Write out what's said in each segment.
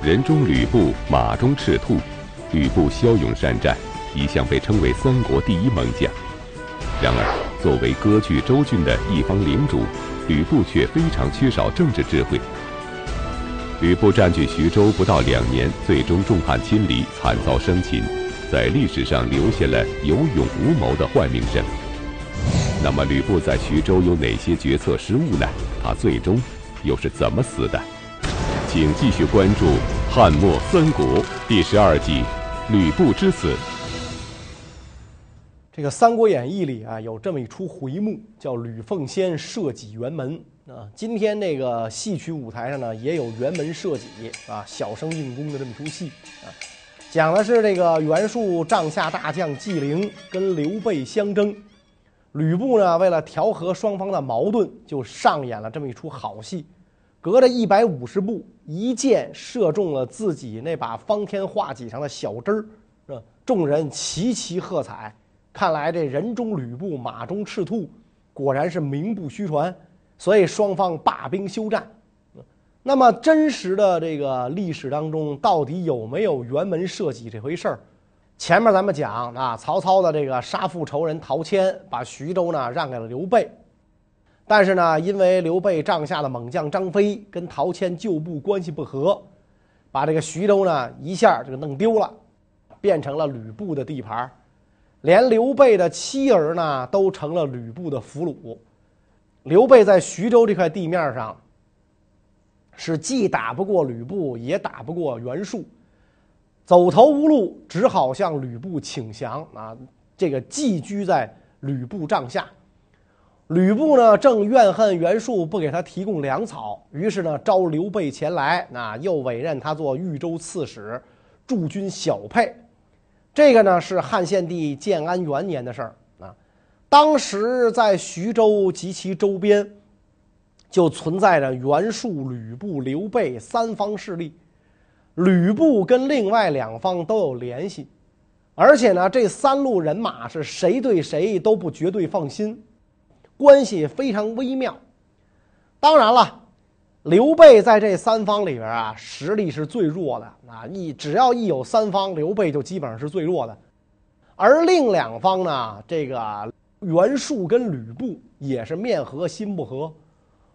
人中吕布，马中赤兔。吕布骁勇善战，一向被称为三国第一猛将。然而，作为割据州郡的一方领主，吕布却非常缺少政治智慧。吕布占据徐州不到两年，最终众叛亲离，惨遭生擒，在历史上留下了有勇无谋的坏名声。那么，吕布在徐州有哪些决策失误呢？他最终又是怎么死的？请继续关注《汉末三国》第十二集。吕布之死。这个《三国演义》里啊，有这么一出回目，叫“吕奉先射戟辕门”啊。今天那个戏曲舞台上呢，也有辕门射戟啊，小生硬功的这么一出戏啊，讲的是这个袁术帐下大将纪灵跟刘备相争，吕布呢为了调和双方的矛盾，就上演了这么一出好戏。隔着一百五十步，一箭射中了自己那把方天画戟上的小针儿，是吧？众人齐齐喝彩。看来这人中吕布，马中赤兔，果然是名不虚传。所以双方罢兵休战。那么真实的这个历史当中，到底有没有辕门射戟这回事儿？前面咱们讲啊，曹操的这个杀父仇人陶谦，把徐州呢让给了刘备。但是呢，因为刘备帐下的猛将张飞跟陶谦旧部关系不和，把这个徐州呢一下就弄丢了，变成了吕布的地盘，连刘备的妻儿呢都成了吕布的俘虏。刘备在徐州这块地面上，是既打不过吕布，也打不过袁术，走投无路，只好向吕布请降啊！这个寄居在吕布帐下。吕布呢，正怨恨袁术不给他提供粮草，于是呢，召刘备前来，那又委任他做豫州刺史，驻军小沛。这个呢，是汉献帝建安元年的事儿啊。当时在徐州及其周边，就存在着袁术、吕布、刘备三方势力。吕布跟另外两方都有联系，而且呢，这三路人马是谁对谁都不绝对放心。关系非常微妙。当然了，刘备在这三方里边啊，实力是最弱的啊！一只要一有三方，刘备就基本上是最弱的。而另两方呢，这个袁术跟吕布也是面和心不和。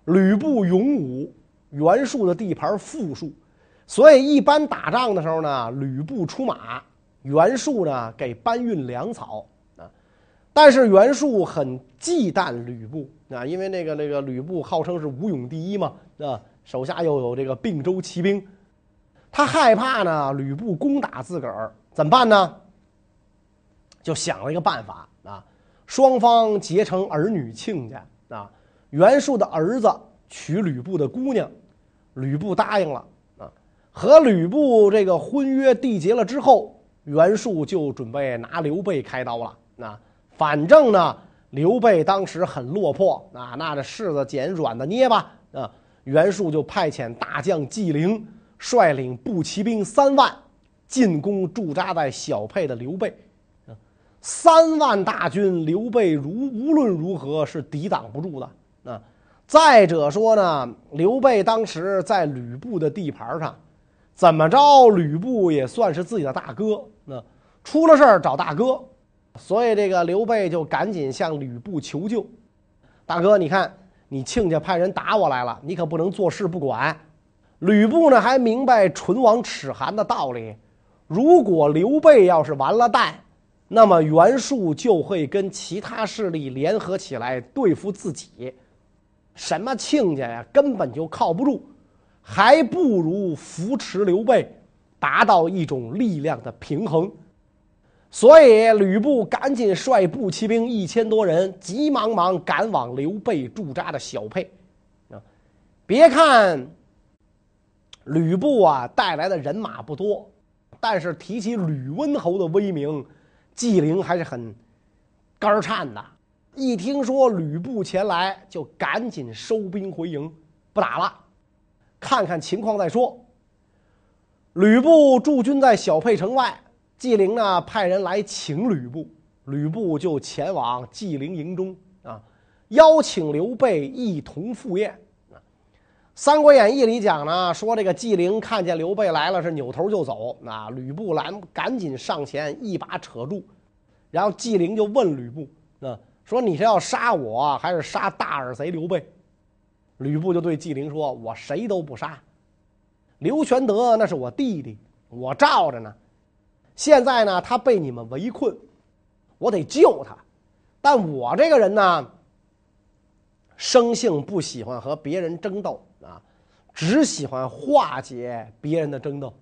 吕布勇武，袁术的地盘富庶，所以一般打仗的时候呢，吕布出马，袁术呢给搬运粮草。但是袁术很忌惮吕布啊，因为那个那个吕布号称是武勇第一嘛，啊，手下又有这个并州骑兵，他害怕呢吕布攻打自个儿，怎么办呢？就想了一个办法啊，双方结成儿女亲家啊，袁术的儿子娶吕布的姑娘，吕布答应了啊，和吕布这个婚约缔结了之后，袁术就准备拿刘备开刀了啊。反正呢，刘备当时很落魄啊，那这柿子捡软的捏吧啊。袁术就派遣大将纪灵率领步骑兵三万进攻驻扎在小沛的刘备。三万大军，刘备如无论如何是抵挡不住的啊。再者说呢，刘备当时在吕布的地盘上，怎么着，吕布也算是自己的大哥，那出了事儿找大哥。所以这个刘备就赶紧向吕布求救，大哥，你看你亲家派人打我来了，你可不能坐视不管。吕布呢还明白唇亡齿寒的道理，如果刘备要是完了蛋，那么袁术就会跟其他势力联合起来对付自己。什么亲家呀，根本就靠不住，还不如扶持刘备，达到一种力量的平衡。所以，吕布赶紧率步骑兵一千多人，急忙忙赶往刘备驻扎的小沛。啊，别看吕布啊带来的人马不多，但是提起吕温侯的威名，纪灵还是很肝颤的。一听说吕布前来，就赶紧收兵回营，不打了，看看情况再说。吕布驻军在小沛城外。纪灵呢，派人来请吕布，吕布就前往纪灵营中啊，邀请刘备一同赴宴啊。三国演义》里讲呢，说这个纪灵看见刘备来了，是扭头就走。那，吕布拦赶紧上前一把扯住，然后纪灵就问吕布：“啊，说你是要杀我，还是杀大耳贼刘备？”吕布就对纪灵说：“我谁都不杀。刘玄德那是我弟弟，我罩着呢。现在呢，他被你们围困，我得救他。但我这个人呢，生性不喜欢和别人争斗啊，只喜欢化解别人的争斗，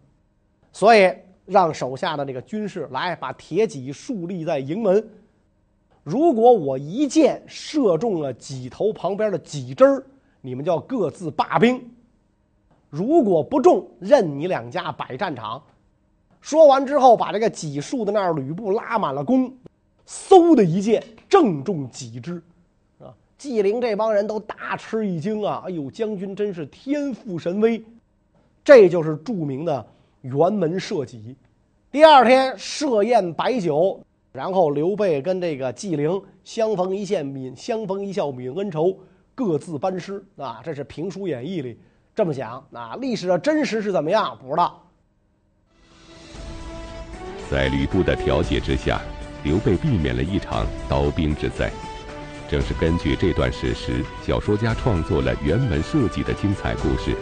所以让手下的这个军士来把铁戟竖立在营门。如果我一箭射中了戟头旁边的戟枝儿。”你们就要各自罢兵，如果不中，任你两家摆战场。说完之后，把这个戟竖的那儿，吕布拉满了弓，嗖的一箭正中戟之，啊！纪灵这帮人都大吃一惊啊！哎呦，将军真是天赋神威，这就是著名的辕门射戟。第二天设宴摆酒，然后刘备跟这个纪灵相逢一笑泯相逢一笑泯恩仇。各自班师啊，这是评书演义里这么讲啊。历史的真实是怎么样？不知道。在吕布的调解之下，刘备避免了一场刀兵之灾。正是根据这段史实，小说家创作了辕门射戟的精彩故事。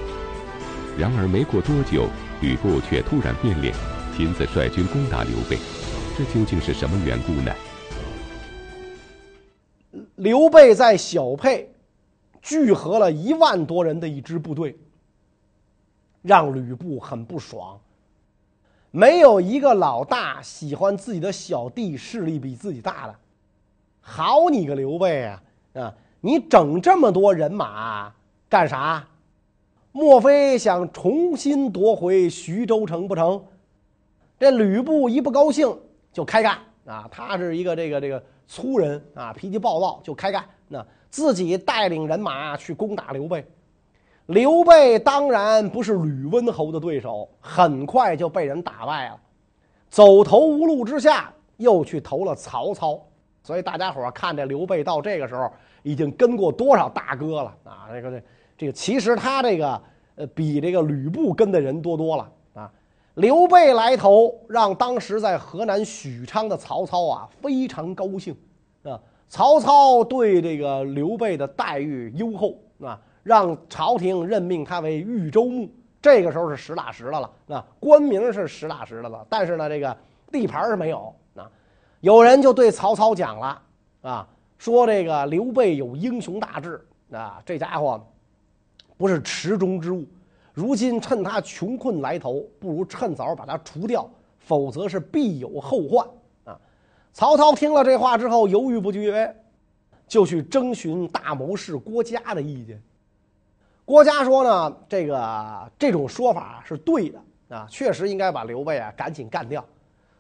然而没过多久，吕布却突然变脸，亲自率军攻打刘备。这究竟是什么缘故呢？刘备在小沛。聚合了一万多人的一支部队，让吕布很不爽。没有一个老大喜欢自己的小弟势力比自己大的。好你个刘备啊！啊，你整这么多人马干啥？莫非想重新夺回徐州城不成？这吕布一不高兴就开干啊！他是一个这个这个粗人啊，脾气暴躁，就开干。那。自己带领人马去攻打刘备，刘备当然不是吕温侯的对手，很快就被人打败了，走投无路之下，又去投了曹操。所以大家伙看这刘备到这个时候已经跟过多少大哥了啊？这个这这个，其实他这个呃比这个吕布跟的人多多了啊。刘备来投，让当时在河南许昌的曹操啊非常高兴啊。曹操对这个刘备的待遇优厚啊，让朝廷任命他为豫州牧。这个时候是实打实的了，啊，官名是实打实的了，但是呢，这个地盘是没有啊。有人就对曹操讲了啊，说这个刘备有英雄大志啊，这家伙不是池中之物，如今趁他穷困来投，不如趁早把他除掉，否则是必有后患啊。曹操听了这话之后，犹豫不决，就去征询大谋士郭嘉的意见。郭嘉说呢，这个这种说法是对的啊，确实应该把刘备啊赶紧干掉。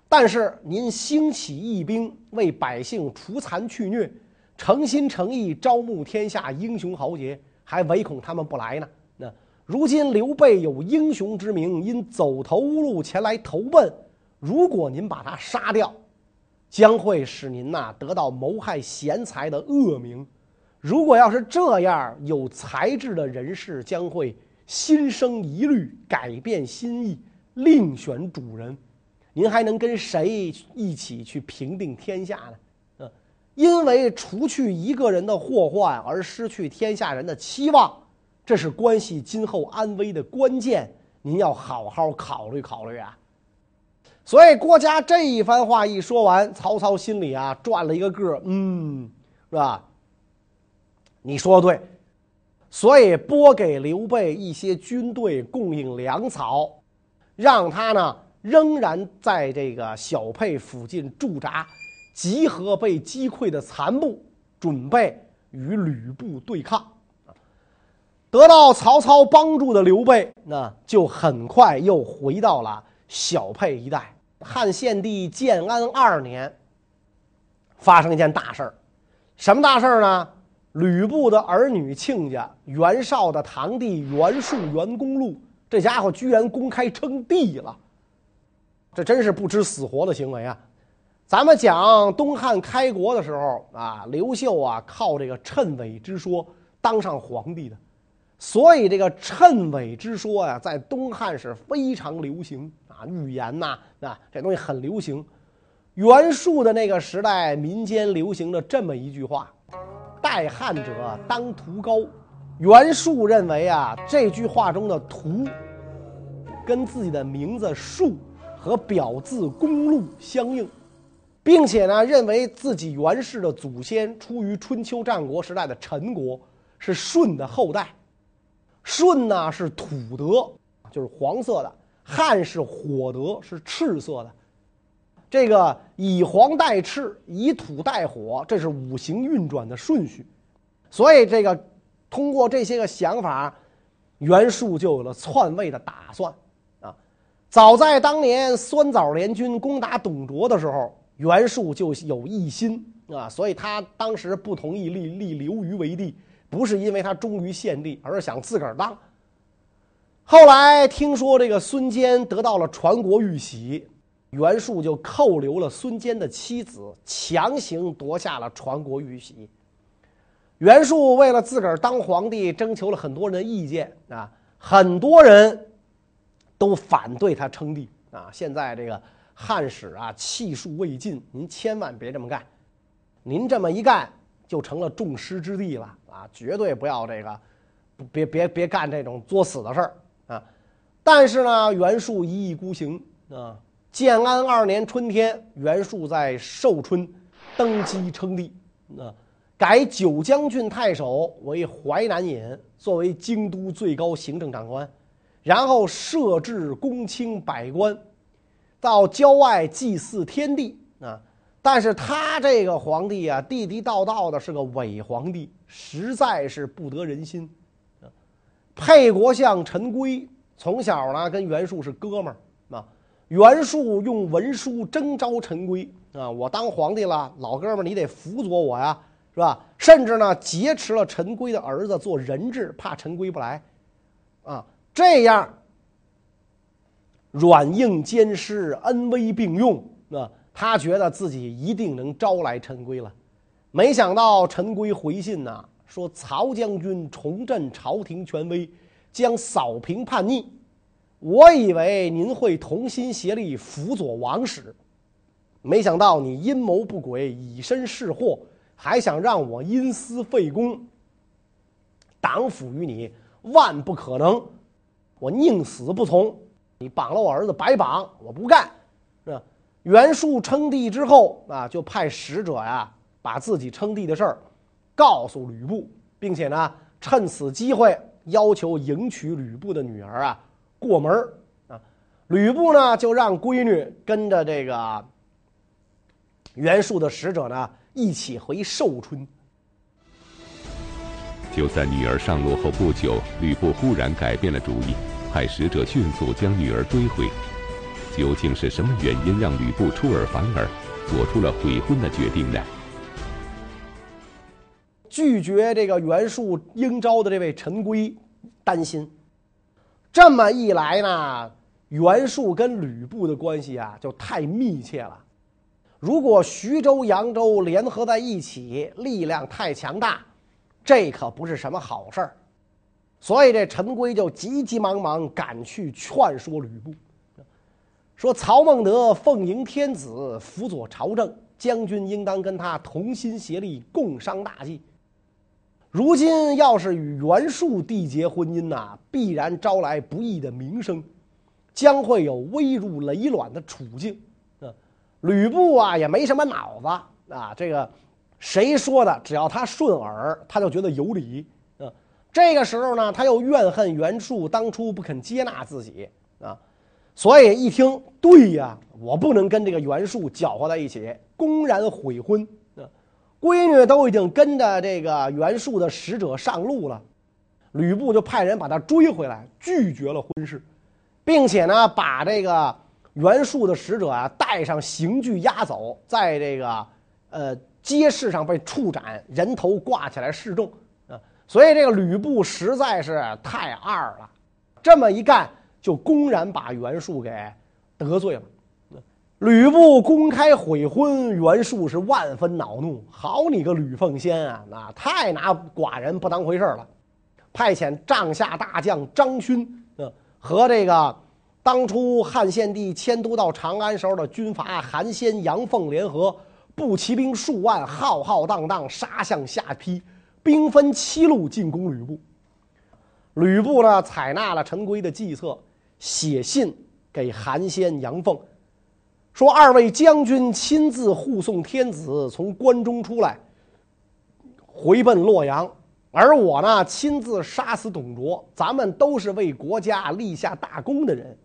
但是您兴起义兵，为百姓除残去虐，诚心诚意招募天下英雄豪杰，还唯恐他们不来呢。那如今刘备有英雄之名，因走投无路前来投奔，如果您把他杀掉。将会使您呐得到谋害贤才的恶名。如果要是这样，有才智的人士将会心生疑虑，改变心意，另选主人。您还能跟谁一起去平定天下呢？嗯，因为除去一个人的祸患而失去天下人的期望，这是关系今后安危的关键。您要好好考虑考虑啊。所以郭嘉这一番话一说完，曹操心里啊转了一个个，嗯，是吧？你说的对，所以拨给刘备一些军队供应粮草，让他呢仍然在这个小沛附近驻扎，集合被击溃的残部，准备与吕布对抗。得到曹操帮助的刘备，那就很快又回到了小沛一带。汉献帝建安二年，发生一件大事儿，什么大事儿呢？吕布的儿女亲家袁绍的堂弟袁术、袁公路，这家伙居然公开称帝了，这真是不知死活的行为啊！咱们讲东汉开国的时候啊，刘秀啊靠这个谶纬之说当上皇帝的，所以这个谶纬之说呀，在东汉是非常流行啊，预言呐啊，这东西很流行。袁术的那个时代，民间流行着这么一句话：“代汉者当屠高。”袁术认为啊，这句话中的“图”跟自己的名字“术”和表字“公路”相应，并且呢，认为自己袁氏的祖先出于春秋战国时代的陈国，是舜的后代。舜呢是土德，就是黄色的；汉是火德，是赤色的。这个以黄代赤，以土代火，这是五行运转的顺序。所以这个。通过这些个想法，袁术就有了篡位的打算啊！早在当年酸枣联军攻打董卓的时候，袁术就有异心啊，所以他当时不同意立立刘虞为帝，不是因为他忠于献帝，而是想自个儿当。后来听说这个孙坚得到了传国玉玺，袁术就扣留了孙坚的妻子，强行夺下了传国玉玺。袁术为了自个儿当皇帝，征求了很多人的意见啊，很多人都反对他称帝啊。现在这个汉史啊，气数未尽，您千万别这么干。您这么一干，就成了众矢之的了啊！绝对不要这个，别别别干这种作死的事儿啊！但是呢，袁术一意孤行啊。建安二年春天，袁术在寿春登基称帝啊。改九江郡太守为淮南尹，作为京都最高行政长官，然后设置公卿百官，到郊外祭祀天地啊。但是他这个皇帝啊，地地道道的是个伪皇帝，实在是不得人心。啊沛国相陈规从小呢跟袁术是哥们儿，袁术用文书征召陈规啊，我当皇帝了，老哥们儿你得辅佐我呀。是吧？甚至呢，劫持了陈规的儿子做人质，怕陈规不来，啊，这样软硬兼施，恩威并用，啊，他觉得自己一定能招来陈规了。没想到陈规回信呐，说曹将军重振朝廷权威，将扫平叛逆。我以为您会同心协力辅佐王室，没想到你阴谋不轨，以身试祸。还想让我因私废公，党府于你万不可能，我宁死不从。你绑了我儿子白绑，我不干。是？袁术称帝之后啊，就派使者呀，把自己称帝的事儿告诉吕布，并且呢，趁此机会要求迎娶吕布的女儿啊过门啊。吕布呢，就让闺女跟着这个袁术的使者呢。一起回寿春。就在女儿上路后不久，吕布忽然改变了主意，派使者迅速将女儿追回。究竟是什么原因让吕布出尔反尔，做出了悔婚的决定呢？拒绝这个袁术应招的这位陈规，担心。这么一来呢，袁术跟吕布的关系啊，就太密切了。如果徐州、扬州联合在一起，力量太强大，这可不是什么好事儿。所以这陈规就急急忙忙赶去劝说吕布，说曹孟德奉迎天子，辅佐朝政，将军应当跟他同心协力，共商大计。如今要是与袁术缔结婚姻呐，必然招来不义的名声，将会有危入累卵的处境。嗯吕布啊，也没什么脑子啊。这个谁说的？只要他顺耳，他就觉得有理。嗯，这个时候呢，他又怨恨袁术当初不肯接纳自己啊，所以一听，对呀，我不能跟这个袁术搅和在一起，公然悔婚。闺女都已经跟着这个袁术的使者上路了，吕布就派人把他追回来，拒绝了婚事，并且呢，把这个。袁术的使者啊，带上刑具押走，在这个呃街市上被处斩，人头挂起来示众啊。所以这个吕布实在是太二了，这么一干就公然把袁术给得罪了。吕布公开悔婚，袁术是万分恼怒。好你个吕奉先啊，那太拿寡人不当回事了。派遣帐下大将张勋，呃，和这个当初汉献帝迁都到长安时候的军阀韩先、杨奉联合，步骑兵数万，浩浩荡荡杀向下邳，兵分七路进攻吕布。吕布呢，采纳了陈规的计策，写信给韩先、杨奉，说二位将军亲自护送天子从关中出来，回奔洛阳。而我呢，亲自杀死董卓，咱们都是为国家立下大功的人。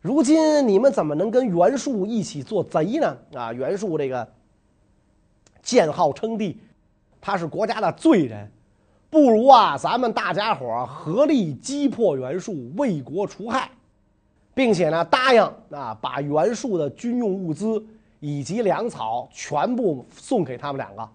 如今你们怎么能跟袁术一起做贼呢？啊，袁术这个建号称帝，他是国家的罪人，不如啊，咱们大家伙合力击破袁术，为国除害，并且呢，答应啊，把袁术的军用物资以及粮草全部送给他们两个。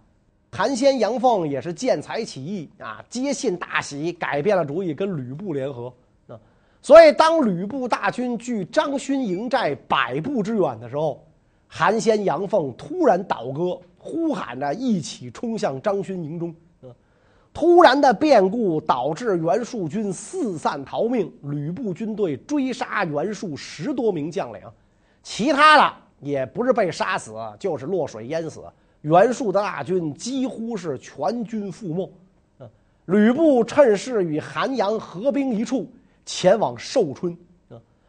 韩先、杨奉也是见财起意啊，接信大喜，改变了主意，跟吕布联合啊。所以，当吕布大军距张勋营寨百步之远的时候，韩先、杨奉突然倒戈，呼喊着一起冲向张勋营中。突然的变故导致袁术军四散逃命，吕布军队追杀袁术十多名将领，其他的也不是被杀死，就是落水淹死。袁术的大军几乎是全军覆没，吕布趁势与韩阳合兵一处，前往寿春，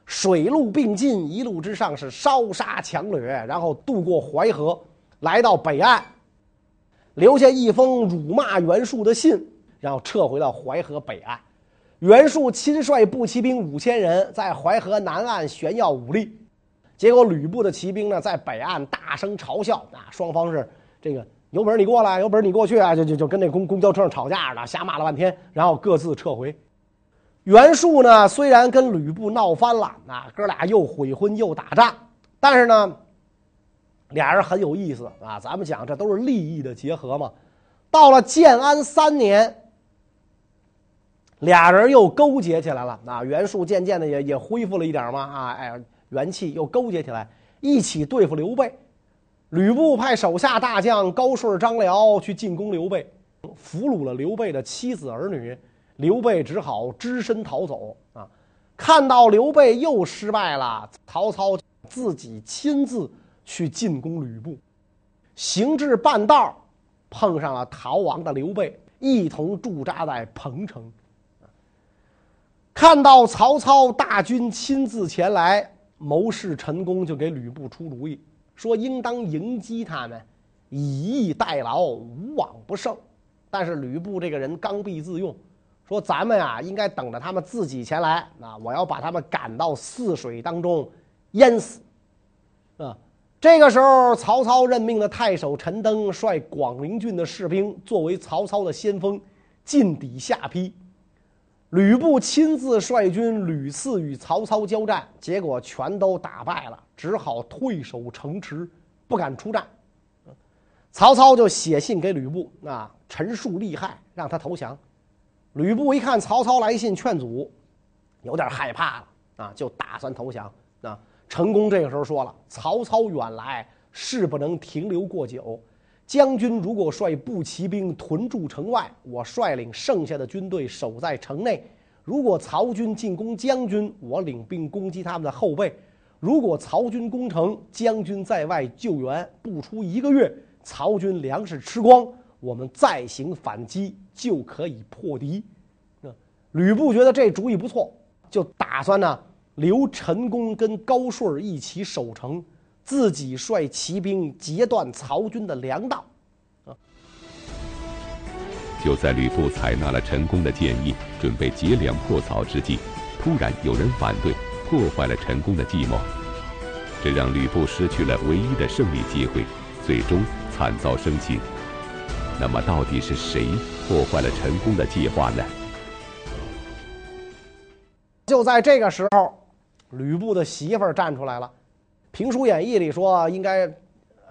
水陆并进，一路之上是烧杀抢掠，然后渡过淮河，来到北岸，留下一封辱骂袁术的信，然后撤回到淮河北岸。袁术亲率步骑兵五千人在淮河南岸炫耀武力，结果吕布的骑兵呢，在北岸大声嘲笑，啊，双方是。这个有本事你过来，有本事你过去啊！就就就跟那公公交车上吵架了，瞎骂了半天，然后各自撤回。袁术呢，虽然跟吕布闹翻了，啊，哥俩又悔婚又打仗，但是呢，俩人很有意思啊。咱们讲这都是利益的结合嘛。到了建安三年，俩人又勾结起来了。啊，袁术渐渐的也也恢复了一点嘛，啊，哎，元气又勾结起来，一起对付刘备。吕布派手下大将高顺、张辽去进攻刘备，俘虏了刘备的妻子儿女，刘备只好只身逃走。啊，看到刘备又失败了，曹操自己亲自去进攻吕布，行至半道，碰上了逃亡的刘备，一同驻扎在彭城。看到曹操大军亲自前来，谋士陈宫就给吕布出主意。说应当迎击他们，以逸待劳，无往不胜。但是吕布这个人刚愎自用，说咱们啊应该等着他们自己前来。啊，我要把他们赶到泗水当中淹死。这个时候曹操任命的太守陈登率广陵郡的士兵作为曹操的先锋，进抵下邳。吕布亲自率军屡次与曹操交战，结果全都打败了，只好退守城池，不敢出战。曹操就写信给吕布，啊，陈述利害，让他投降。吕布一看曹操来信劝阻，有点害怕了，啊，就打算投降。啊，陈宫这个时候说了：“曹操远来，事不能停留过久。”将军如果率步骑兵屯驻城外，我率领剩下的军队守在城内。如果曹军进攻将军，我领兵攻击他们的后背。如果曹军攻城，将军在外救援，不出一个月，曹军粮食吃光，我们再行反击就可以破敌。吕布觉得这主意不错，就打算呢留陈宫跟高顺一起守城。自己率骑兵截断曹军的粮道。啊！就在吕布采纳了陈宫的建议，准备截粮破曹之际，突然有人反对，破坏了陈宫的计谋，这让吕布失去了唯一的胜利机会，最终惨遭生擒。那么，到底是谁破坏了陈宫的计划呢？就在这个时候，吕布的媳妇儿站出来了。评书演义里说，应该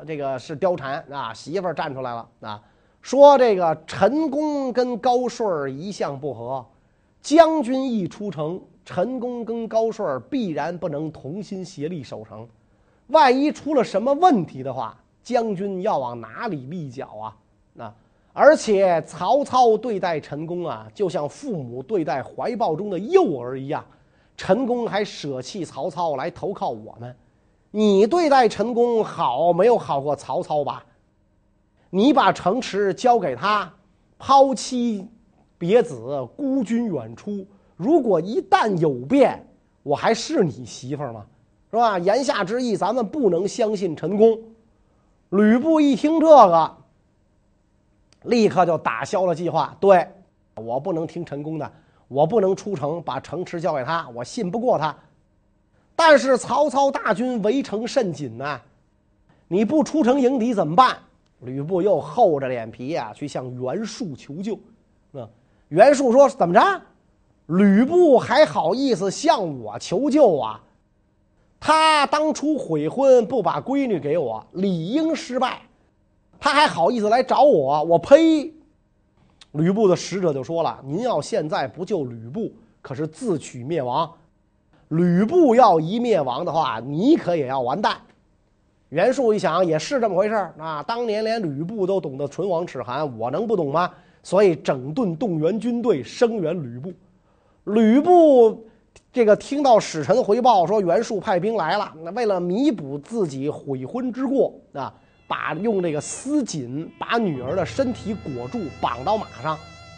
这个是貂蝉啊，媳妇儿站出来了啊，说这个陈宫跟高顺一向不和，将军一出城，陈宫跟高顺必然不能同心协力守城，万一出了什么问题的话，将军要往哪里立脚啊？那而且曹操对待陈宫啊，就像父母对待怀抱中的幼儿一样。陈宫还舍弃曹操来投靠我们，你对待陈宫好没有好过曹操吧？你把城池交给他，抛妻别子，孤军远出。如果一旦有变，我还是你媳妇吗？是吧？言下之意，咱们不能相信陈宫。吕布一听这个。立刻就打消了计划。对，我不能听陈宫的，我不能出城把城池交给他，我信不过他。但是曹操大军围城甚紧呐，你不出城迎敌怎么办？吕布又厚着脸皮呀、啊，去向袁术求救。啊，袁术说：“怎么着？吕布还好意思向我求救啊？他当初悔婚不把闺女给我，理应失败。”他还好意思来找我？我呸！吕布的使者就说了：“您要现在不救吕布，可是自取灭亡。吕布要一灭亡的话，你可也要完蛋。”袁术一想，也是这么回事儿啊！当年连吕布都懂得唇亡齿寒，我能不懂吗？所以整顿动员军队，声援吕布。吕布这个听到使臣回报说袁术派兵来了，那为了弥补自己悔婚之过啊。把用这个丝锦把女儿的身体裹住，绑到马上，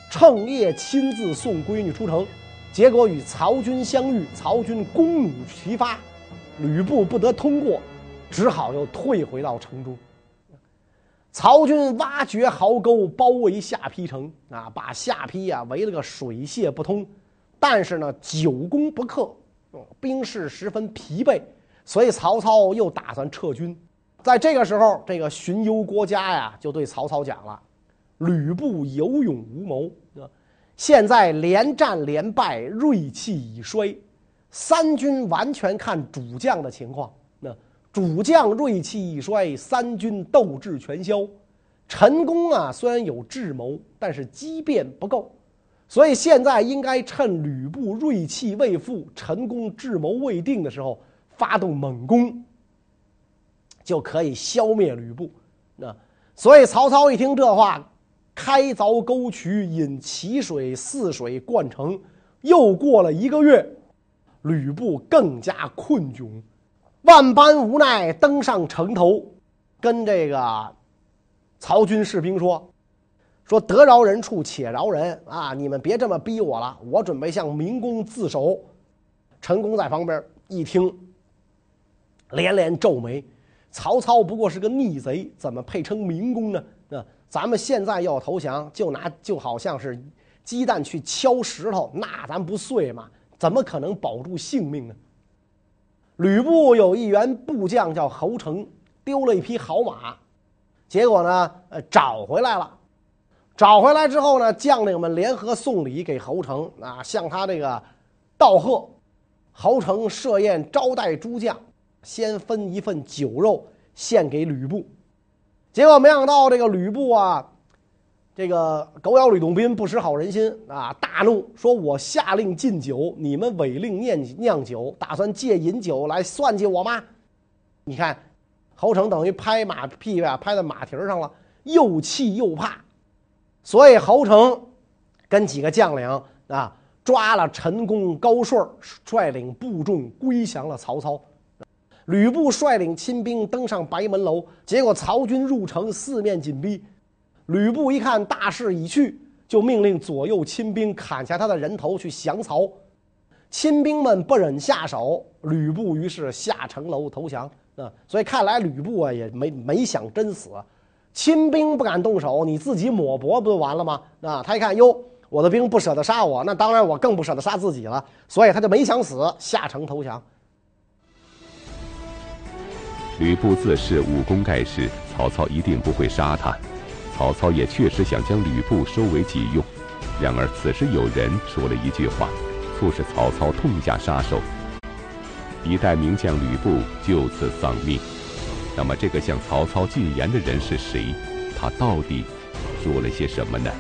趁夜亲自送闺女出城。结果与曹军相遇，曹军弓弩齐发，吕布不得通过，只好又退回到城中。曹军挖掘壕沟，包围下邳城啊，把下邳啊围了个水泄不通。但是呢，久攻不克，兵士十分疲惫，所以曹操又打算撤军。在这个时候，这个荀攸郭嘉呀，就对曹操讲了：“吕布有勇无谋，现在连战连败，锐气已衰，三军完全看主将的情况。那主将锐气已衰，三军斗志全消。陈宫啊，虽然有智谋，但是机变不够，所以现在应该趁吕布锐气未复，陈宫智谋未定的时候，发动猛攻。”就可以消灭吕布，那所以曹操一听这话，开凿沟渠，引淇水泗水灌城。又过了一个月，吕布更加困窘，万般无奈，登上城头，跟这个曹军士兵说：“说得饶人处且饶人啊！你们别这么逼我了，我准备向明公自首。”陈宫在旁边一听，连连皱眉。曹操不过是个逆贼，怎么配称明公呢？啊，咱们现在要投降，就拿就好像是鸡蛋去敲石头，那咱不碎吗？怎么可能保住性命呢？吕布有一员部将叫侯成，丢了一匹好马，结果呢，呃，找回来了。找回来之后呢，将领们联合送礼给侯成，啊，向他这个道贺。侯成设宴招待诸将。先分一份酒肉献给吕布，结果没想到这个吕布啊，这个狗咬吕洞宾，不识好人心啊！大怒说：“我下令禁酒，你们违令酿酿酒，打算借饮酒来算计我吗？”你看，侯成等于拍马屁啊，拍在马蹄上了，又气又怕，所以侯成跟几个将领啊，抓了陈宫、高顺，率领部众归降了曹操。吕布率领亲兵登上白门楼，结果曹军入城，四面紧逼。吕布一看大势已去，就命令左右亲兵砍下他的人头去降曹。亲兵们不忍下手，吕布于是下城楼投降。啊，所以看来吕布啊也没没想真死，亲兵不敢动手，你自己抹脖不就完了吗？啊，他一看哟，我的兵不舍得杀我，那当然我更不舍得杀自己了，所以他就没想死，下城投降。吕布自恃武功盖世，曹操一定不会杀他。曹操也确实想将吕布收为己用，然而此时有人说了一句话，促使曹操痛下杀手。一代名将吕布就此丧命。那么，这个向曹操进言的人是谁？他到底说了些什么呢？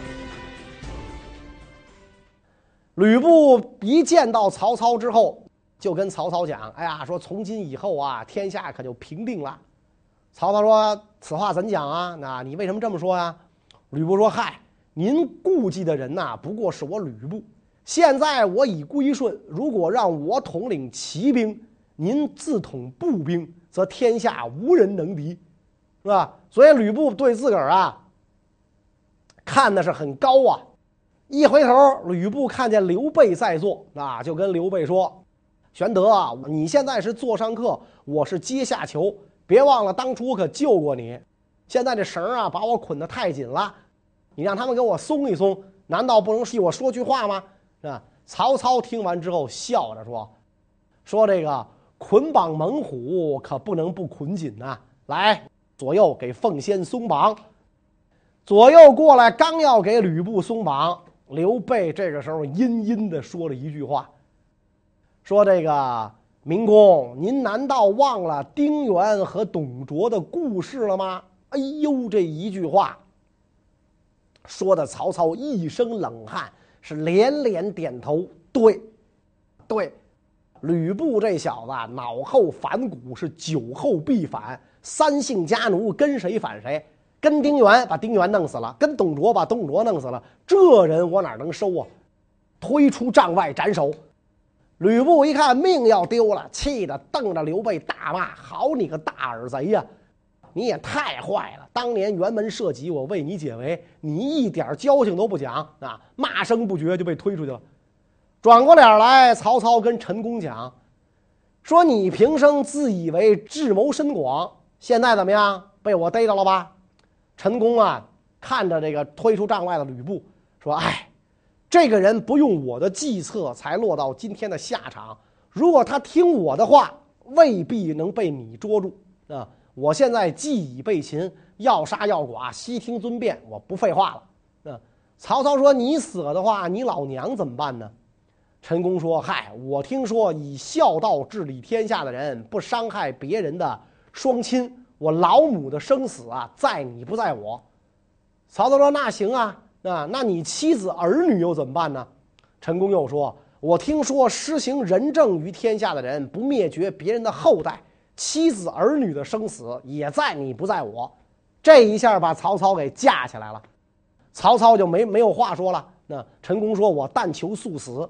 吕布一见到曹操之后。就跟曹操讲：“哎呀，说从今以后啊，天下可就平定了。”曹操说：“此话怎讲啊？那你为什么这么说呀？”吕布说：“嗨，您顾忌的人呐，不过是我吕布。现在我已归顺，如果让我统领骑兵，您自统步兵，则天下无人能敌，是吧？所以吕布对自个儿啊，看的是很高啊。一回头，吕布看见刘备在座，啊，就跟刘备说：‘玄德啊，你现在是座上客，我是阶下囚，别忘了当初我可救过你。现在这绳啊，把我捆得太紧了。’”你让他们给我松一松，难道不能替我说句话吗？啊！曹操听完之后笑着说：“说这个捆绑猛虎可不能不捆紧呐！来，左右给奉先松绑。”左右过来，刚要给吕布松绑，刘备这个时候阴阴的说了一句话：“说这个明公，您难道忘了丁原和董卓的故事了吗？”哎呦，这一句话。说的曹操一身冷汗，是连连点头。对，对，吕布这小子脑后反骨，是酒后必反。三姓家奴跟谁反谁？跟丁原把丁原弄死了，跟董卓把董卓弄死了。这人我哪能收啊？推出帐外斩首。吕布一看命要丢了，气得瞪着刘备大骂：“好你个大耳贼呀！”你也太坏了！当年辕门射戟，我为你解围，你一点交情都不讲啊！骂声不绝就被推出去了。转过脸来，曹操跟陈宫讲说：“你平生自以为智谋深广，现在怎么样？被我逮着了吧？”陈宫啊，看着这个推出帐外的吕布，说：“哎，这个人不用我的计策，才落到今天的下场。如果他听我的话，未必能被你捉住啊。”我现在既已被擒，要杀要剐，悉听尊便，我不废话了。啊，曹操说：“你死了的话，你老娘怎么办呢？”陈宫说：“嗨，我听说以孝道治理天下的人，不伤害别人的双亲。我老母的生死啊，在你不在我。”曹操说：“那行啊，那那你妻子儿女又怎么办呢？”陈宫又说：“我听说施行仁政于天下的人，不灭绝别人的后代。”妻子儿女的生死也在你不在我，这一下把曹操给架起来了，曹操就没没有话说了。那陈宫说：“我但求速死，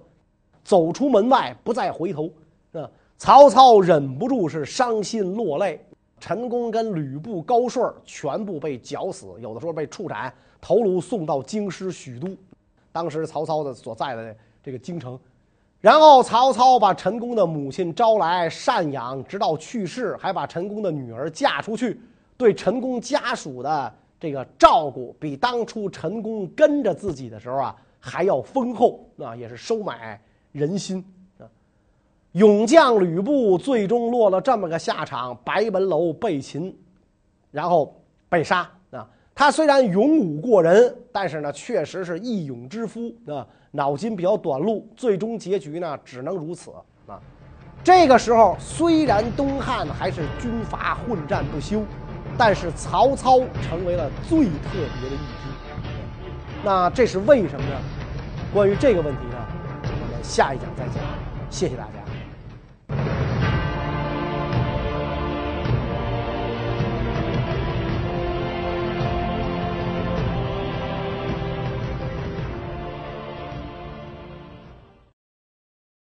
走出门外不再回头。”啊，曹操忍不住是伤心落泪。陈宫跟吕布、高顺全部被绞死，有的时候被处斩，头颅送到京师许都，当时曹操的所在的这个京城。然后曹操把陈宫的母亲招来赡养，直到去世，还把陈宫的女儿嫁出去，对陈宫家属的这个照顾，比当初陈宫跟着自己的时候啊还要丰厚啊，也是收买人心啊。勇将吕布最终落了这么个下场，白门楼被擒，然后被杀。他虽然勇武过人，但是呢，确实是义勇之夫啊。脑筋比较短路，最终结局呢只能如此啊。这个时候虽然东汉还是军阀混战不休，但是曹操成为了最特别的一支。那这是为什么呢？关于这个问题呢，我们下一讲再讲。谢谢大家。